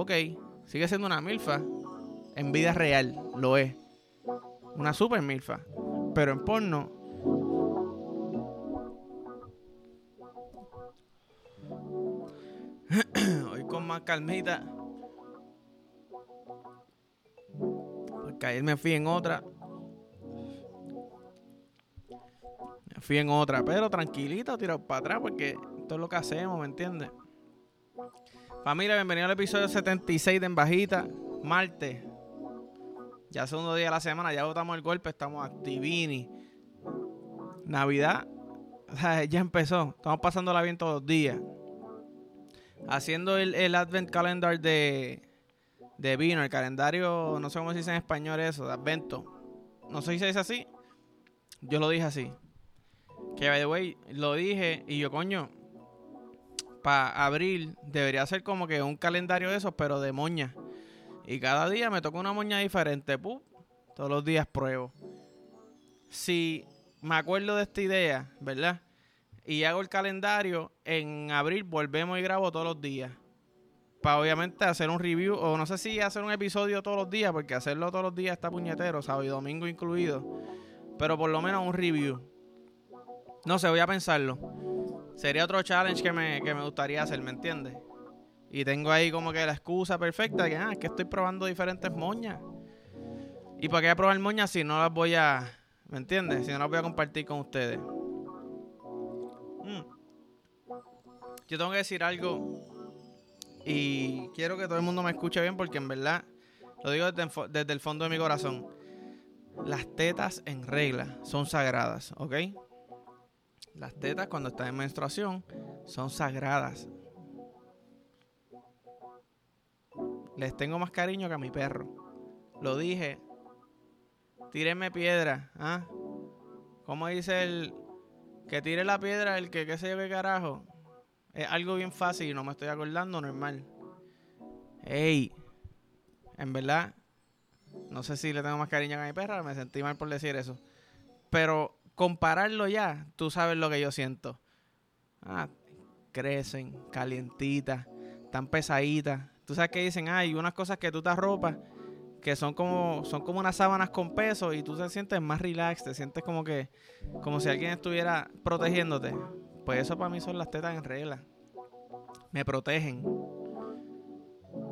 ok, sigue siendo una milfa. En vida real lo es. Una super milfa. Pero en porno. Hoy con más calmita. Porque ayer me fui en otra. Me fui en otra, pero tranquilito, tirado para atrás, porque esto es lo que hacemos, ¿me entiendes? Familia, bienvenido al episodio 76 de En Bajita, martes. Ya segundo día de la semana, ya votamos el golpe, estamos activini. Navidad, ya empezó. Estamos pasándola bien todos los días. Haciendo el, el Advent Calendar de, de vino, el calendario, no sé cómo se dice en español eso, de Advento. No sé si se dice así. Yo lo dije así. Que, by the way, lo dije y yo, coño, para abril debería ser como que un calendario de esos, pero de moña. Y cada día me toca una moña diferente. Pup, todos los días pruebo. Si me acuerdo de esta idea, ¿verdad? Y hago el calendario, en abril volvemos y grabo todos los días. Para obviamente hacer un review, o no sé si hacer un episodio todos los días, porque hacerlo todos los días está puñetero, sábado y domingo incluido. Pero por lo menos un review. No sé, voy a pensarlo. Sería otro challenge que me, que me gustaría hacer, ¿me entiendes? Y tengo ahí como que la excusa perfecta que, ah, es que estoy probando diferentes moñas. ¿Y para qué probar moñas si no las voy a, ¿me entiendes? Si no las voy a compartir con ustedes. Mm. Yo tengo que decir algo y quiero que todo el mundo me escuche bien porque en verdad lo digo desde, desde el fondo de mi corazón. Las tetas en regla son sagradas, ¿ok? Las tetas cuando están en menstruación son sagradas. Les tengo más cariño que a mi perro. Lo dije. Tírenme piedra. ¿ah? ¿Cómo dice el que tire la piedra el que yo qué carajo? Es algo bien fácil y no me estoy acordando normal. Ey, en verdad, no sé si le tengo más cariño que a mi perra, me sentí mal por decir eso. Pero compararlo ya, tú sabes lo que yo siento. Ah, crecen, calientitas, tan pesaditas. Tú sabes que dicen, hay unas cosas que tú te arropas que son como son como unas sábanas con peso y tú te sientes más relax, te sientes como que como si alguien estuviera protegiéndote. Pues eso para mí son las tetas en regla. Me protegen.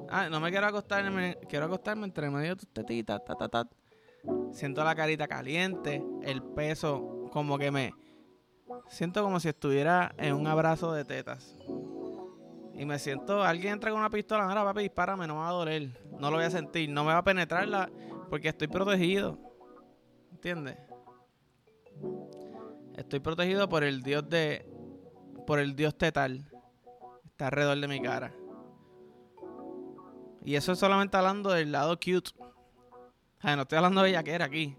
Ah, no me quiero acostarme, quiero acostarme entre medio tus tetitas, ta, ta, ta. Siento la carita caliente, el peso como que me... Siento como si estuviera en un abrazo de tetas. Y me siento, alguien entra con una pistola, ahora papi, dispárame, no me va a doler. No lo voy a sentir, no me va a penetrarla porque estoy protegido. ¿Entiendes? Estoy protegido por el dios de... Por el dios tetal. Está alrededor de mi cara. Y eso es solamente hablando del lado cute. no estoy hablando de bellaquera aquí.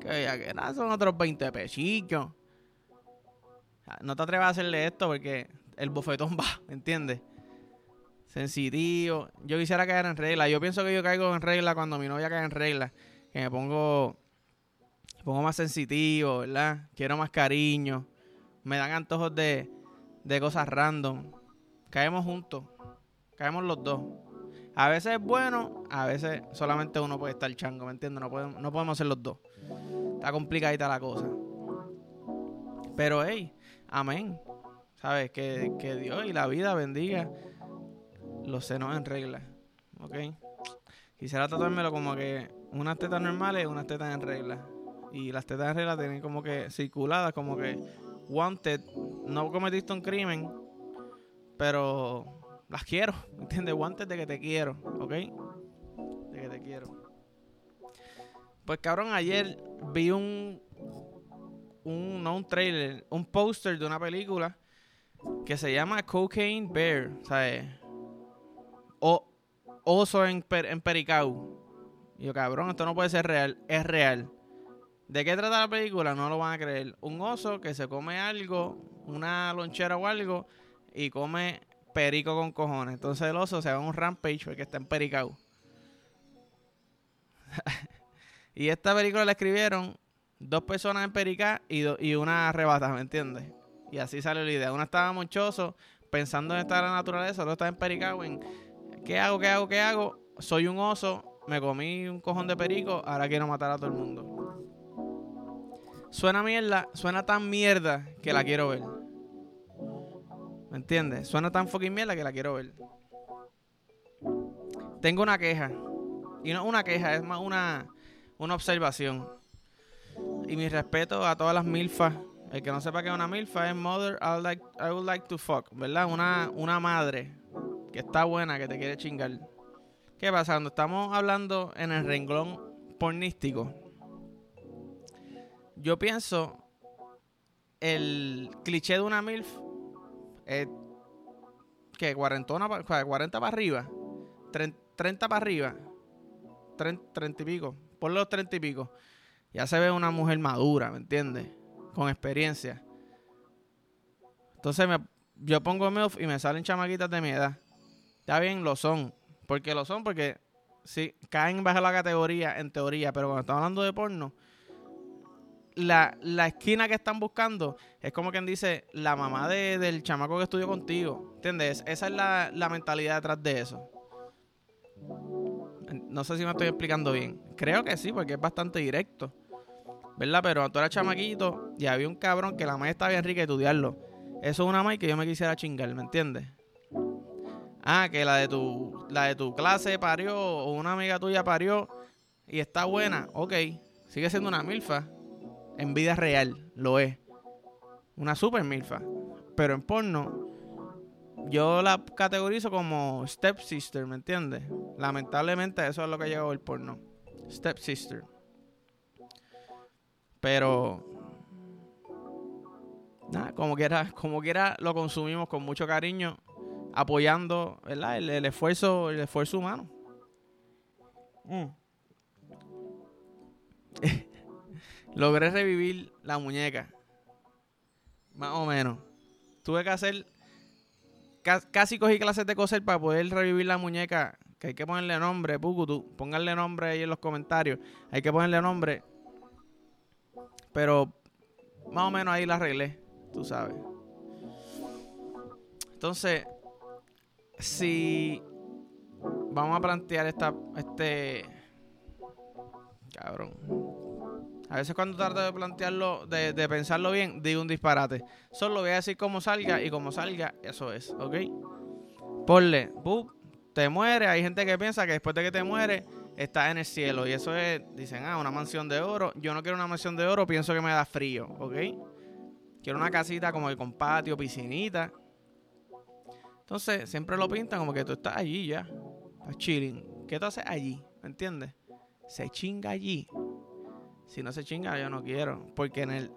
Que bellaquera son otros 20 pechitos. No te atrevas a hacerle esto porque el bofetón va, ¿me entiendes? Sensitivo. Yo quisiera caer en regla. Yo pienso que yo caigo en regla cuando mi novia cae en regla. Que me pongo, me pongo más sensitivo, ¿verdad? Quiero más cariño. Me dan antojos de, de cosas random. Caemos juntos. Caemos los dos. A veces es bueno, a veces solamente uno puede estar chango, ¿me entiendes? No podemos, no podemos ser los dos. Está complicadita la cosa. Pero, hey, amén. ¿Sabes? Que, que Dios y la vida bendiga los senos en regla. ¿Ok? Quisiera tratármelo como que unas tetas normales unas tetas en regla. Y las tetas en regla tienen como que circuladas, como que wanted. No cometiste un crimen, pero las quiero. ¿Entiendes? Wanted de que te quiero. ¿Ok? De que te quiero. Pues cabrón, ayer vi un. Un, no un trailer, un póster de una película que se llama Cocaine Bear. ¿Sabes? O oso en, en Pericao. Y yo, cabrón, esto no puede ser real. Es real. ¿De qué trata la película? No lo van a creer. Un oso que se come algo, una lonchera o algo, y come perico con cojones. Entonces el oso se va a un rampage porque está en Pericao. Y esta película la escribieron dos personas en Pericá y, y una arrebata, ¿me entiendes? Y así salió la idea. Una estaba monchoso, pensando en estar en la naturaleza, otro estaba en Pericao, en ¿Qué hago? ¿Qué hago? ¿Qué hago? Soy un oso, me comí un cojón de perico, ahora quiero matar a todo el mundo. Suena mierda, suena tan mierda que la quiero ver. ¿Me entiendes? Suena tan fucking mierda que la quiero ver. Tengo una queja. Y no una queja, es más una, una observación. Y mi respeto a todas las milfas. El que no sepa que es una milfa es Mother I, like, I would like to fuck, ¿verdad? Una, una madre que está buena, que te quiere chingar. ¿Qué pasa? Cuando estamos hablando en el renglón pornístico, yo pienso el cliché de una MILF es que cuarentona, 40 para arriba, 30 para arriba, 30, y pico, por los 30 y pico, ya se ve una mujer madura, ¿me entiendes? Con experiencia. Entonces me, yo pongo MILF y me salen chamaquitas de mi edad. Está bien, lo son. Porque lo son, porque sí, caen bajo la categoría en teoría, pero cuando estamos hablando de porno, la, esquina que están buscando es como quien dice la mamá del chamaco que estudió contigo. ¿Entiendes? Esa es la, la mentalidad detrás de eso. No sé si me estoy explicando bien. Creo que sí, porque es bastante directo. ¿Verdad? Pero tú eras chamaquito y había un cabrón que la madre estaba bien rica de estudiarlo. Eso es una madre que yo me quisiera chingar, ¿me entiendes? Ah, que la de tu, la de tu clase parió o una amiga tuya parió y está buena. Ok, sigue siendo una milfa en vida real lo es. Una super milfa. Pero en porno, yo la categorizo como step sister, ¿me entiendes? Lamentablemente eso es lo que llegado el porno. Step sister. Pero nada, como quiera, como quiera lo consumimos con mucho cariño, apoyando, ¿verdad? El, esfuerzo, el esfuerzo humano. Mm. Logré revivir la muñeca. Más o menos. Tuve que hacer. Casi cogí clases de coser para poder revivir la muñeca. Que hay que ponerle nombre, Pukutu. Pónganle nombre ahí en los comentarios. Hay que ponerle nombre. Pero más o menos ahí la arreglé. Tú sabes. Entonces, si vamos a plantear esta, este cabrón. A veces cuando trato de plantearlo, de, pensarlo bien, digo un disparate. Solo voy a decir cómo salga y como salga, eso es, ¿ok? Ponle, te muere. Hay gente que piensa que después de que te muere, estás en el cielo. Y eso es, dicen, ah, una mansión de oro. Yo no quiero una mansión de oro, pienso que me da frío, ¿ok? Quiero una casita como el con patio, piscinita. Entonces, siempre lo pintan como que tú estás allí ya. Estás chilling. ¿Qué tú haces allí? ¿Me entiendes? Se chinga allí. Si no se chinga, yo no quiero. Porque en el.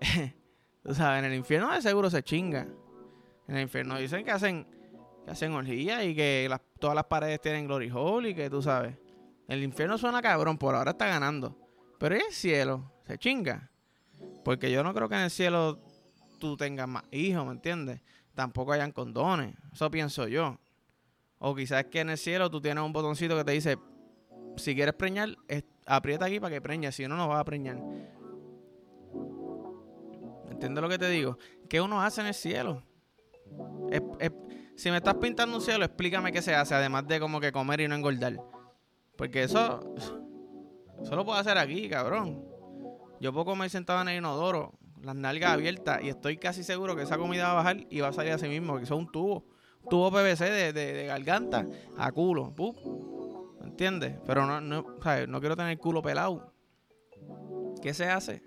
tú sabes, en el infierno de seguro se chinga. En el infierno dicen que hacen. Que hacen orgías y que todas las paredes tienen glory hole y que tú sabes. El infierno suena cabrón, por ahora está ganando. Pero en el cielo se chinga. Porque yo no creo que en el cielo tú tengas más hijos, ¿me entiendes? Tampoco hayan condones. Eso pienso yo. O quizás que en el cielo tú tienes un botoncito que te dice, si quieres preñar, aprieta aquí para que preñe, si no, no vas a preñar. ¿Entiendes lo que te digo? ¿Qué uno hace en el cielo? si me estás pintando un cielo, explícame qué se hace, además de como que comer y no engordar. Porque eso, eso lo puedo hacer aquí, cabrón. Yo puedo comer sentado en el inodoro, las nalgas abiertas, y estoy casi seguro que esa comida va a bajar y va a salir a sí mismo, porque eso es un tubo. tubo PVC de, de, garganta a culo. ¿Entiendes? Pero no, no, no quiero tener el culo pelado. ¿Qué se hace?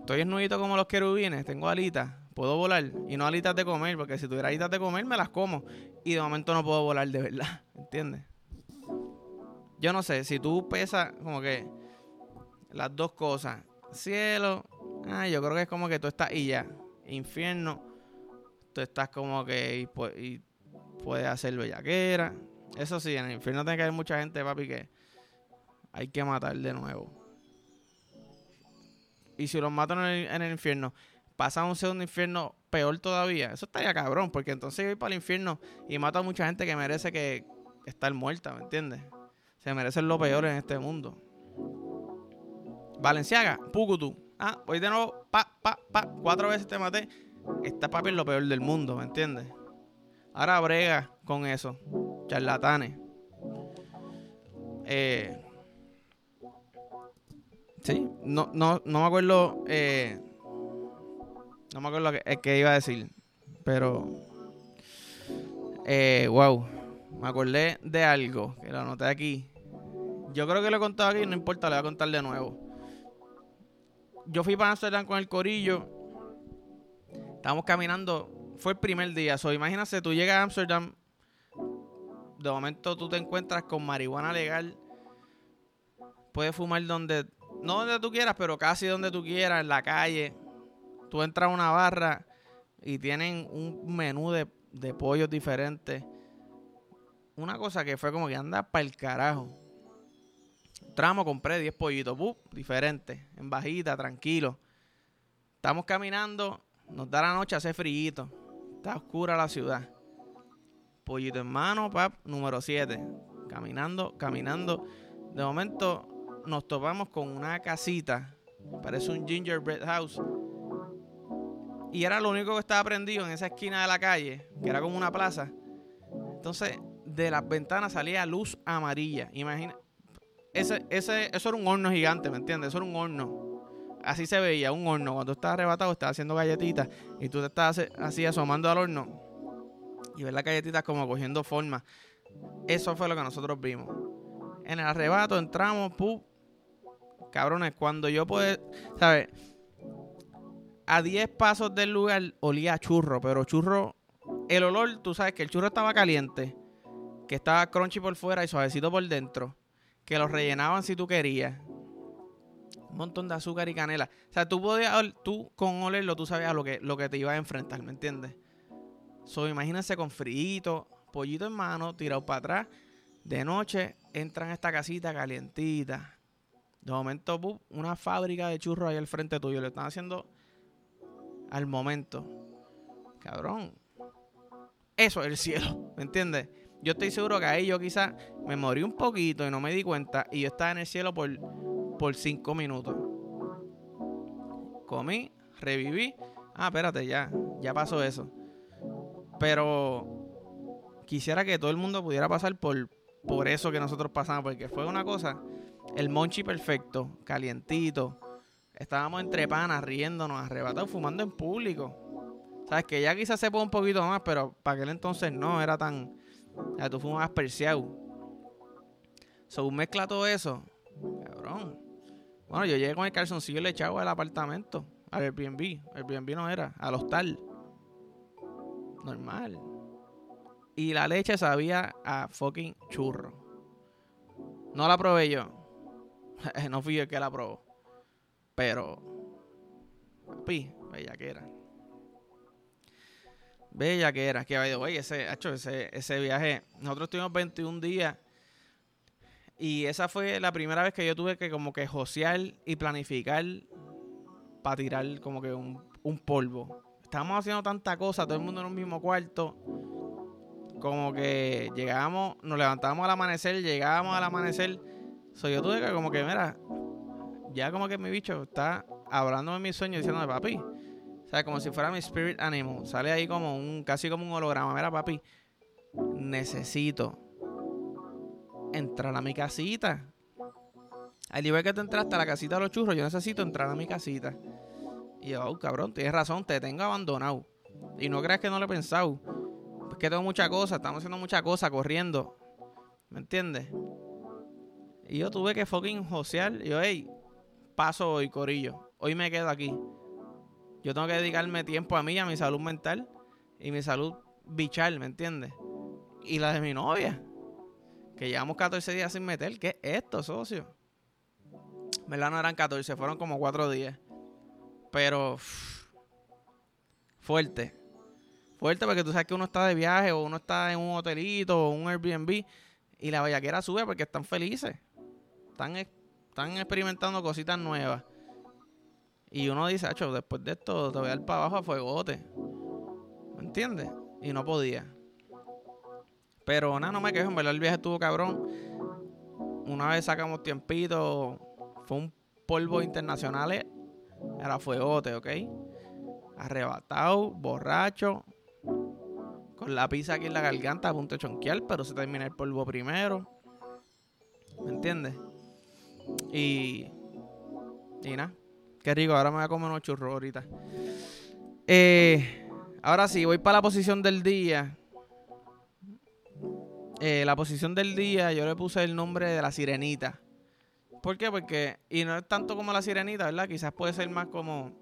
Estoy esnudito como los querubines, tengo alitas, puedo volar. Y no alitas de comer, porque si tuviera alitas de comer me las como. Y de momento no puedo volar de verdad. ¿Entiendes? Yo no sé, si tú pesas como que las dos cosas, cielo, ah, yo creo que es como que tú estás y ya. Infierno, tú estás como que y, y puedes hacer bellaquera. Eso sí, en el infierno tiene que haber mucha gente, papi, que hay que matar de nuevo. Y si los matan en el, infierno, pasa a un segundo infierno peor todavía. Eso estaría cabrón, porque entonces yo voy para el infierno y mato a mucha gente que merece que estar muerta, ¿me entiendes? Se merecen lo peor en este mundo. Valenciaga, Pucutu. Ah, voy de nuevo, pa, pa, pa, cuatro veces te maté. Está papi en lo peor del mundo, ¿me entiendes? ahora brega con eso. Charlatanes. Eh, sí, no, no, no me acuerdo. Eh, no me acuerdo qué que iba a decir. Pero. Eh, wow. Me acordé de algo que lo anoté aquí. Yo creo que lo he contado aquí, no importa, le voy a contar de nuevo. Yo fui para Amsterdam con el corillo. Estábamos caminando. Fue el primer día. So, imagínate, tú llegas a Amsterdam. De momento tú te encuentras con marihuana legal. Puedes fumar donde. No donde tú quieras, pero casi donde tú quieras, en la calle. Tú entras a una barra y tienen un menú de, de pollos diferentes. Una cosa que fue como que anda para el carajo. Tramo, compré 10 pollitos, diferentes, en bajita, tranquilo. Estamos caminando, nos da la noche, hace frío. Está oscura la ciudad. Pollito en mano, pap, número 7. Caminando, caminando. De momento nos topamos con una casita. Parece un gingerbread house. Y era lo único que estaba prendido en esa esquina de la calle, que era como una plaza. Entonces, de las ventanas salía luz amarilla. Imagina, ese, ese, eso era un horno gigante, ¿me entiendes? Eso era un horno. Así se veía, un horno. Cuando estás arrebatado, estás haciendo galletitas y tú te estás así asomando al horno y ves las galletitas como cogiendo forma. Eso fue lo que nosotros vimos. En el arrebato entramos, ¡pum! Cabrones, cuando yo pude, ¿sabes? A 10 pasos del lugar olía a churro, pero churro, el olor, tú sabes que el churro estaba caliente, que estaba crunchy por fuera y suavecito por dentro que los rellenaban si tú querías. Un montón de azúcar y canela. O sea, tú podías, tú con olerlo, tú sabías lo que, lo que te iba a enfrentar, ¿me entiendes? So, imagínense con frito, pollito en mano, tirado para atrás. De noche entran a esta casita calientita. De momento, una fábrica de churros ahí al frente tuyo. Lo están haciendo al momento. Cabrón. Eso es el cielo, ¿me entiendes? Yo estoy seguro que ahí yo quizás me morí un poquito y no me di cuenta y yo estaba en el cielo por, por cinco minutos. Comí, reviví. Ah, espérate, ya, ya pasó eso. Pero quisiera que todo el mundo pudiera pasar por, por eso que nosotros pasamos, porque fue una cosa, el monchi perfecto, calientito. Estábamos entre panas, riéndonos, arrebatados, fumando en público. Sabes que ya quizás se puede un poquito más, pero para aquel entonces no era tan, ya tú fumas perseado. So, mezcla todo eso. Cabrón. Bueno, yo llegué con el calzoncillo le echaba al apartamento. Al Airbnb. Airbnb no era. Al hostal. Normal. Y la leche sabía a fucking churro. No la probé yo. no fui yo el que la probó. Pero. Papi, bella que era. Bella que era, que oye, ese, ese, ese viaje, nosotros tuvimos 21 días y esa fue la primera vez que yo tuve que como que josear y planificar para tirar como que un, un polvo. Estábamos haciendo tanta cosa, todo el mundo en un mismo cuarto. Como que llegábamos, nos levantábamos al amanecer, llegábamos al amanecer. So, yo tuve que como que, mira, ya como que mi bicho está hablando de mis sueños diciéndome, papi, o sea, como si fuera mi spirit animal. Sale ahí como un, casi como un holograma. Mira, papi, necesito entrar a mi casita. Al nivel que te entraste a la casita de los churros, yo necesito entrar a mi casita. Y yo, oh, cabrón, tienes razón, te tengo abandonado. Y no creas que no lo he pensado. Es que tengo muchas cosas, estamos haciendo muchas cosas, corriendo. ¿Me entiendes? Y yo tuve que fucking josear. Y yo, hey, paso hoy, corillo. Hoy me quedo aquí. Yo tengo que dedicarme tiempo a mí, a mi salud mental y mi salud bichal, ¿me entiendes? Y la de mi novia, que llevamos 14 días sin meter. ¿Qué es esto, socio? ¿Verdad? No eran 14, fueron como 4 días. Pero fuerte. Fuerte porque tú sabes que uno está de viaje o uno está en un hotelito o un Airbnb y la vallaquera sube porque están felices. Están, están experimentando cositas nuevas. Y uno dice, Acho, después de esto te voy a dar para abajo a fuegote. ¿Me entiendes? Y no podía. Pero nada, no me quejo, en verdad el viaje estuvo cabrón. Una vez sacamos tiempito, fue un polvo internacional, era fuegote, ¿ok? Arrebatado, borracho, con la pizza aquí en la garganta a punto de chonquear, pero se termina el polvo primero. ¿Me entiendes? Y. Y nada. Qué rico, ahora me voy a comer unos churros ahorita. Eh, ahora sí, voy para la posición del día. Eh, la posición del día, yo le puse el nombre de la sirenita. ¿Por qué? Porque, y no es tanto como la sirenita, ¿verdad? Quizás puede ser más como,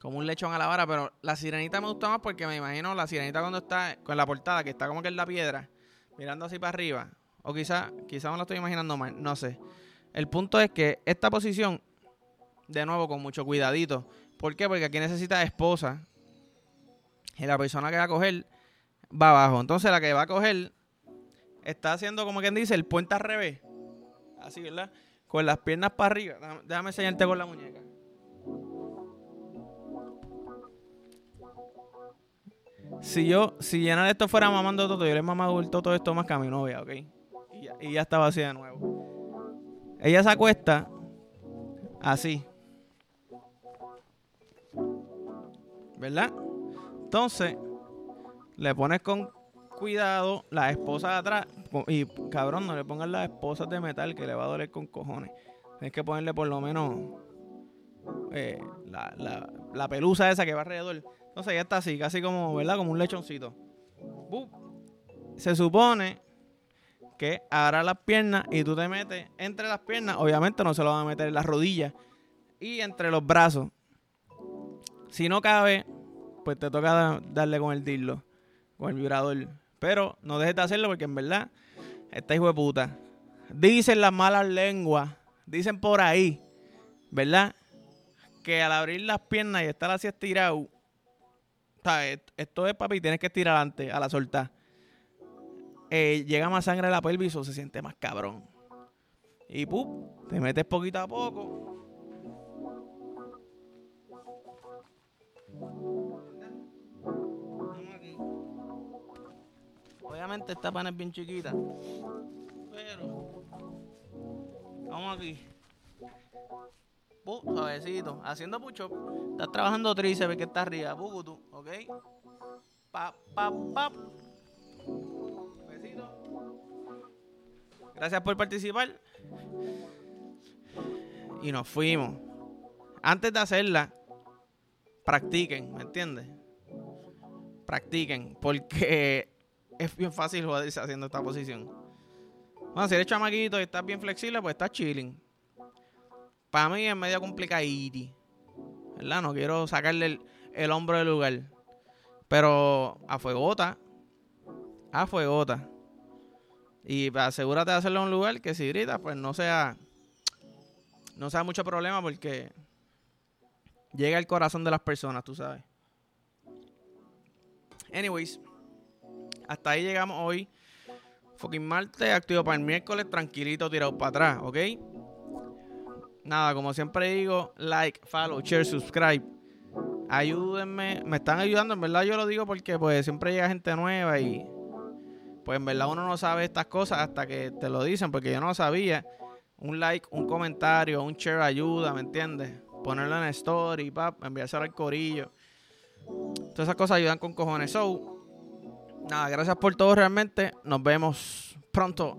como un lechón a la vara, pero la sirenita me gusta más porque me imagino la sirenita cuando está con la portada, que está como que en la piedra, mirando así para arriba. O quizás, quizás me lo estoy imaginando mal, no sé. El punto es que esta posición, de nuevo, con mucho cuidadito. ¿Por qué? Porque aquí necesita esposa. Y la persona que va a coger va abajo. Entonces la que va a coger está haciendo como quien dice el puente al revés. Así, ¿verdad? Con las piernas para arriba. Déjame, enseñarte con la muñeca. Si yo, si llenar esto fuera mamando todo, yo le mamado todo esto más que a mi novia, ¿ok? Y ya, y ya está vacía de nuevo. Ella se acuesta así. ¿Verdad? Entonces, le pones con cuidado la esposa de atrás. Y cabrón, no le pongas las esposas de metal que le va a doler con cojones. Tienes que ponerle por lo menos eh, la, la, pelusa esa que va alrededor. Entonces ya está así, casi como, ¿verdad? Como un lechoncito. Se supone que agarra las piernas y tú te metes entre las piernas. Obviamente no se lo van a meter en las rodillas y entre los brazos. Si no cabe, pues te toca darle con el dildo con el vibrador. Pero no dejes de hacerlo porque en verdad, esta hijo de puta. Dicen las malas lenguas, dicen por ahí, ¿verdad? Que al abrir las piernas y estar así estirado, esto es papi, tienes que estirar antes a la soltar. Eh, llega más sangre a la pelvis o se siente más cabrón. Y pum, te metes poquito a poco Obviamente esta pana es bien chiquita. Pero. Vamos aquí. Uh, suavecito. Haciendo pucho. Estás trabajando tríceps que está arriba. tú, ¿ok? Pa, pa, pa. Suavecito. Gracias por participar. Y nos fuimos. Antes de hacerla, practiquen, ¿me entiendes? Practiquen, porque es bien fácil joderse haciendo esta posición. Bueno, si eres chamaquito y estás bien flexible, pues estás chilling. Para mí es medio complicado. ¿Verdad? No quiero sacarle el, hombro del lugar. Pero a fuegota. A fuegota. Y asegúrate de hacerlo en un lugar que si gritas, pues no sea. No sea mucho problema porque llega al corazón de las personas, tú sabes. Anyways, hasta ahí llegamos hoy. Fucking martes, activo para el miércoles, tranquilito, tirado para atrás, ¿ok? Nada, como siempre digo, like, follow, share, subscribe. Ayúdenme, me están ayudando, en verdad yo lo digo porque pues siempre llega gente nueva y pues en verdad uno no sabe estas cosas hasta que te lo dicen, porque yo no lo sabía. Un like, un comentario, un share ayuda, ¿me entiendes? Ponerlo en story, pap, enviárselo al corillo. Todas esas cosas ayudan con cojones. So, Nada, gracias por todo realmente. Nos vemos pronto.